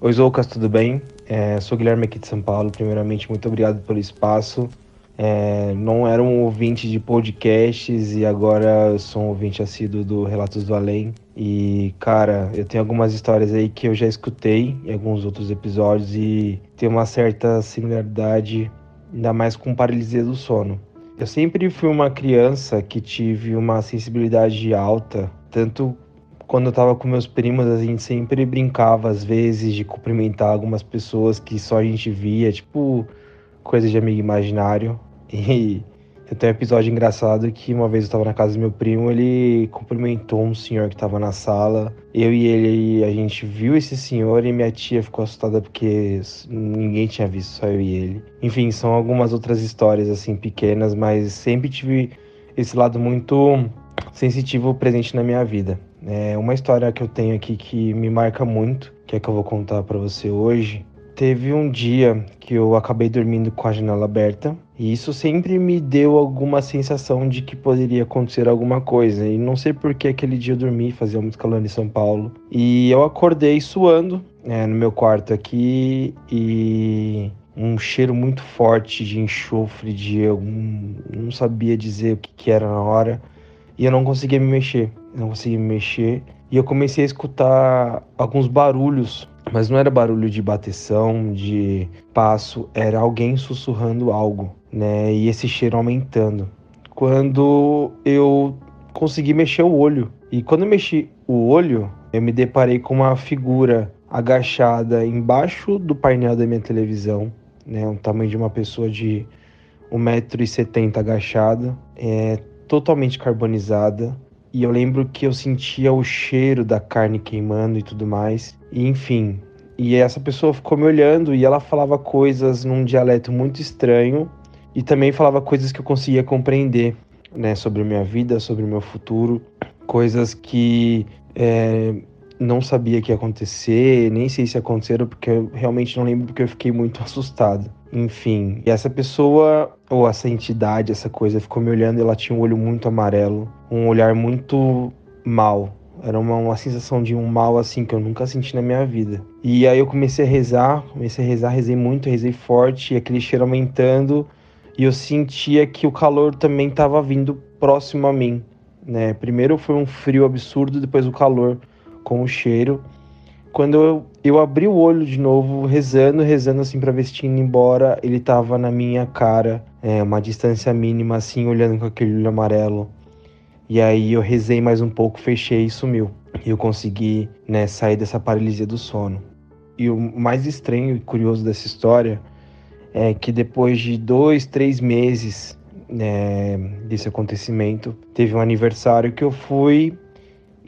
Oi, Zoucas, tudo bem? É, sou Guilherme aqui de São Paulo. Primeiramente, muito obrigado pelo espaço. É, não era um ouvinte de podcasts e agora sou um ouvinte assíduo do Relatos do Além. E, cara, eu tenho algumas histórias aí que eu já escutei em alguns outros episódios e tem uma certa similaridade, ainda mais com paralisia do sono. Eu sempre fui uma criança que tive uma sensibilidade alta, tanto quando eu tava com meus primos, a gente sempre brincava, às vezes, de cumprimentar algumas pessoas que só a gente via, tipo coisa de amigo imaginário. E tenho um episódio engraçado que uma vez eu tava na casa do meu primo, ele cumprimentou um senhor que tava na sala. Eu e ele, a gente viu esse senhor e minha tia ficou assustada porque ninguém tinha visto, só eu e ele. Enfim, são algumas outras histórias assim pequenas, mas sempre tive esse lado muito sensitivo presente na minha vida. É uma história que eu tenho aqui que me marca muito, que é que eu vou contar para você hoje. Teve um dia que eu acabei dormindo com a janela aberta e isso sempre me deu alguma sensação de que poderia acontecer alguma coisa. E não sei por que aquele dia eu dormi, fazia muito calor em São Paulo. E eu acordei suando é, no meu quarto aqui e um cheiro muito forte de enxofre, de eu não sabia dizer o que, que era na hora e eu não conseguia me mexer não conseguia me mexer. E eu comecei a escutar alguns barulhos, mas não era barulho de bateção, de passo, era alguém sussurrando algo, né? E esse cheiro aumentando. Quando eu consegui mexer o olho, e quando eu mexi o olho, eu me deparei com uma figura agachada embaixo do painel da minha televisão, né? O tamanho de uma pessoa de 1,70m agachada, é, totalmente carbonizada, e eu lembro que eu sentia o cheiro da carne queimando e tudo mais. E enfim. E essa pessoa ficou me olhando e ela falava coisas num dialeto muito estranho e também falava coisas que eu conseguia compreender, né, sobre minha vida, sobre meu futuro, coisas que é, não sabia que ia acontecer, nem sei se aconteceram, porque eu realmente não lembro, porque eu fiquei muito assustado. Enfim, e essa pessoa, ou essa entidade, essa coisa, ficou me olhando e ela tinha um olho muito amarelo, um olhar muito mal. Era uma, uma sensação de um mal assim que eu nunca senti na minha vida. E aí eu comecei a rezar, comecei a rezar, rezei muito, rezei forte, e aquele cheiro aumentando, e eu sentia que o calor também estava vindo próximo a mim. Né? Primeiro foi um frio absurdo, depois o calor com o cheiro. Quando eu, eu abri o olho de novo, rezando, rezando assim pra tinha ido embora, ele tava na minha cara, é, uma distância mínima, assim, olhando com aquele olho amarelo. E aí eu rezei mais um pouco, fechei e sumiu. E eu consegui, né, sair dessa paralisia do sono. E o mais estranho e curioso dessa história é que depois de dois, três meses né, desse acontecimento, teve um aniversário que eu fui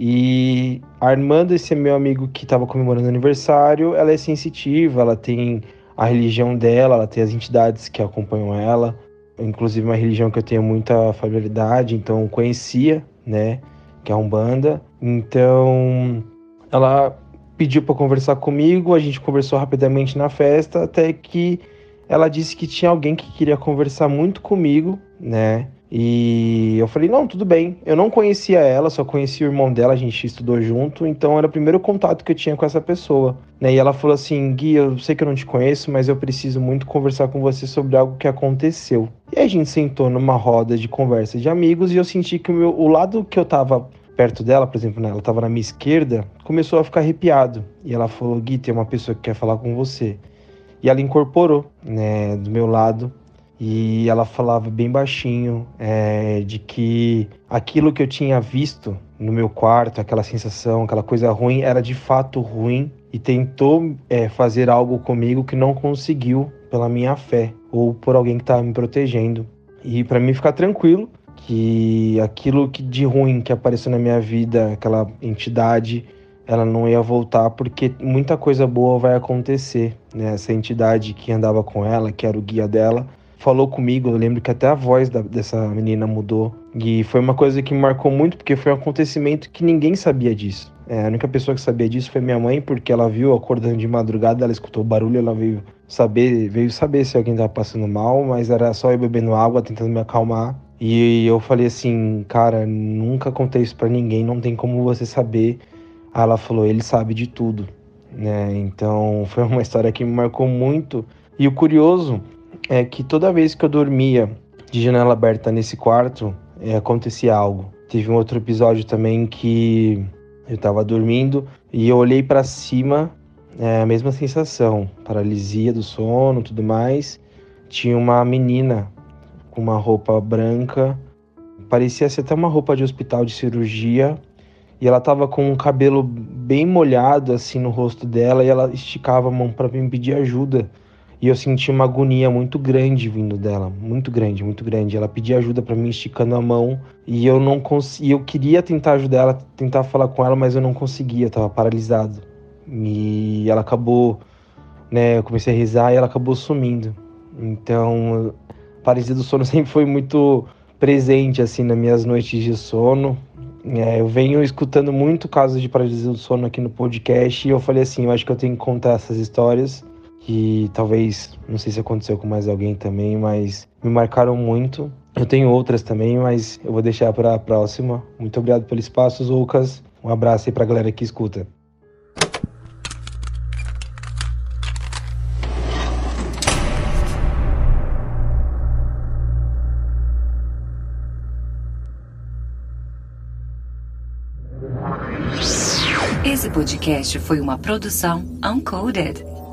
e a Armanda, esse meu amigo que estava comemorando aniversário, ela é sensitiva, ela tem a religião dela, ela tem as entidades que acompanham ela, inclusive uma religião que eu tenho muita familiaridade, então conhecia, né, que é a Umbanda. Então, ela pediu para conversar comigo, a gente conversou rapidamente na festa, até que ela disse que tinha alguém que queria conversar muito comigo, né? E eu falei, não, tudo bem. Eu não conhecia ela, só conhecia o irmão dela, a gente estudou junto, então era o primeiro contato que eu tinha com essa pessoa. Né? E ela falou assim, Gui, eu sei que eu não te conheço, mas eu preciso muito conversar com você sobre algo que aconteceu. E a gente sentou numa roda de conversa de amigos e eu senti que o, meu, o lado que eu tava perto dela, por exemplo, né, ela estava na minha esquerda, começou a ficar arrepiado. E ela falou: Gui, tem uma pessoa que quer falar com você. E ela incorporou né, do meu lado e ela falava bem baixinho é, de que aquilo que eu tinha visto no meu quarto, aquela sensação, aquela coisa ruim, era de fato ruim e tentou é, fazer algo comigo que não conseguiu pela minha fé ou por alguém que estava me protegendo. E para mim ficar tranquilo que aquilo que de ruim que apareceu na minha vida, aquela entidade, ela não ia voltar porque muita coisa boa vai acontecer. Né? Essa entidade que andava com ela, que era o guia dela, falou comigo. Eu lembro que até a voz da, dessa menina mudou. E foi uma coisa que me marcou muito, porque foi um acontecimento que ninguém sabia disso. É, a única pessoa que sabia disso foi minha mãe, porque ela viu acordando de madrugada, ela escutou o barulho, ela veio saber, veio saber se alguém estava passando mal, mas era só eu bebendo água, tentando me acalmar. E eu falei assim, cara, nunca contei isso para ninguém, não tem como você saber. Aí ela falou, ele sabe de tudo, né? Então foi uma história que me marcou muito. E o curioso é que toda vez que eu dormia de janela aberta nesse quarto, é, acontecia algo. Teve um outro episódio também que eu estava dormindo e eu olhei para cima, é, a mesma sensação, paralisia do sono, tudo mais. Tinha uma menina com uma roupa branca, parecia ser até uma roupa de hospital de cirurgia, e ela estava com um cabelo bem molhado assim no rosto dela e ela esticava a mão para me pedir ajuda. E eu senti uma agonia muito grande vindo dela, muito grande, muito grande. Ela pedia ajuda para mim esticando a mão e eu não conseguia. Eu queria tentar ajudar ela, tentar falar com ela, mas eu não conseguia, eu tava paralisado. E ela acabou, né? Eu comecei a risar e ela acabou sumindo. Então, a paralisia do sono sempre foi muito presente assim nas minhas noites de sono. É, eu venho escutando muito casos de paralisia do sono aqui no podcast e eu falei assim, eu acho que eu tenho que contar essas histórias que talvez, não sei se aconteceu com mais alguém também, mas me marcaram muito. Eu tenho outras também, mas eu vou deixar para a próxima. Muito obrigado pelo espaço, Lucas. Um abraço aí para a galera que escuta. Esse podcast foi uma produção Uncoded.